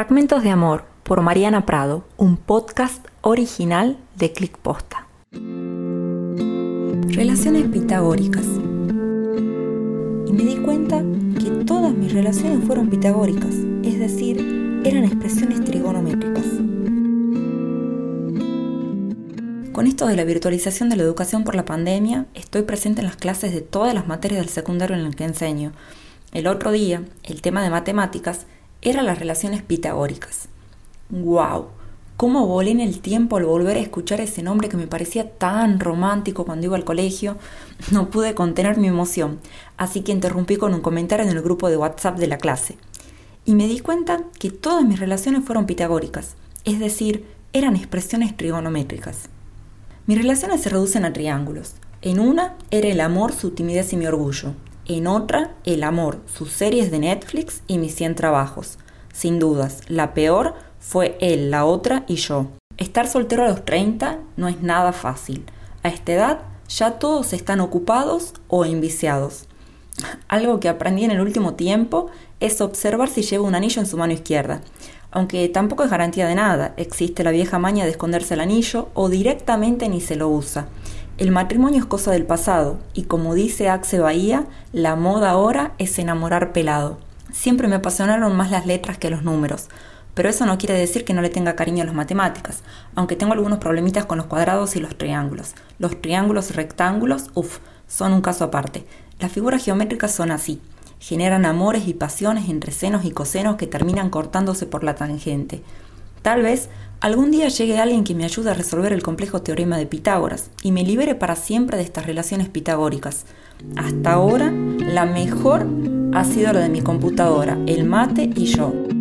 Fragmentos de Amor por Mariana Prado, un podcast original de Click Posta. Relaciones pitagóricas. Y me di cuenta que todas mis relaciones fueron pitagóricas, es decir, eran expresiones trigonométricas. Con esto de la virtualización de la educación por la pandemia, estoy presente en las clases de todas las materias del secundario en el que enseño. El otro día, el tema de matemáticas era las relaciones pitagóricas. ¡Wow! ¿Cómo volé en el tiempo al volver a escuchar ese nombre que me parecía tan romántico cuando iba al colegio? No pude contener mi emoción, así que interrumpí con un comentario en el grupo de WhatsApp de la clase. Y me di cuenta que todas mis relaciones fueron pitagóricas, es decir, eran expresiones trigonométricas. Mis relaciones se reducen a triángulos. En una era el amor, su timidez y mi orgullo. En otra, el amor, sus series de Netflix y mis 100 trabajos. Sin dudas, la peor fue él, la otra y yo. Estar soltero a los 30 no es nada fácil. A esta edad ya todos están ocupados o enviciados. Algo que aprendí en el último tiempo es observar si lleva un anillo en su mano izquierda. Aunque tampoco es garantía de nada, existe la vieja maña de esconderse el anillo o directamente ni se lo usa. El matrimonio es cosa del pasado y como dice Axe Bahía, la moda ahora es enamorar pelado. Siempre me apasionaron más las letras que los números, pero eso no quiere decir que no le tenga cariño a las matemáticas, aunque tengo algunos problemitas con los cuadrados y los triángulos. Los triángulos rectángulos, uff, son un caso aparte. Las figuras geométricas son así. Generan amores y pasiones entre senos y cosenos que terminan cortándose por la tangente. Tal vez algún día llegue alguien que me ayude a resolver el complejo teorema de Pitágoras y me libere para siempre de estas relaciones pitagóricas. Hasta ahora, la mejor ha sido la de mi computadora, el mate y yo.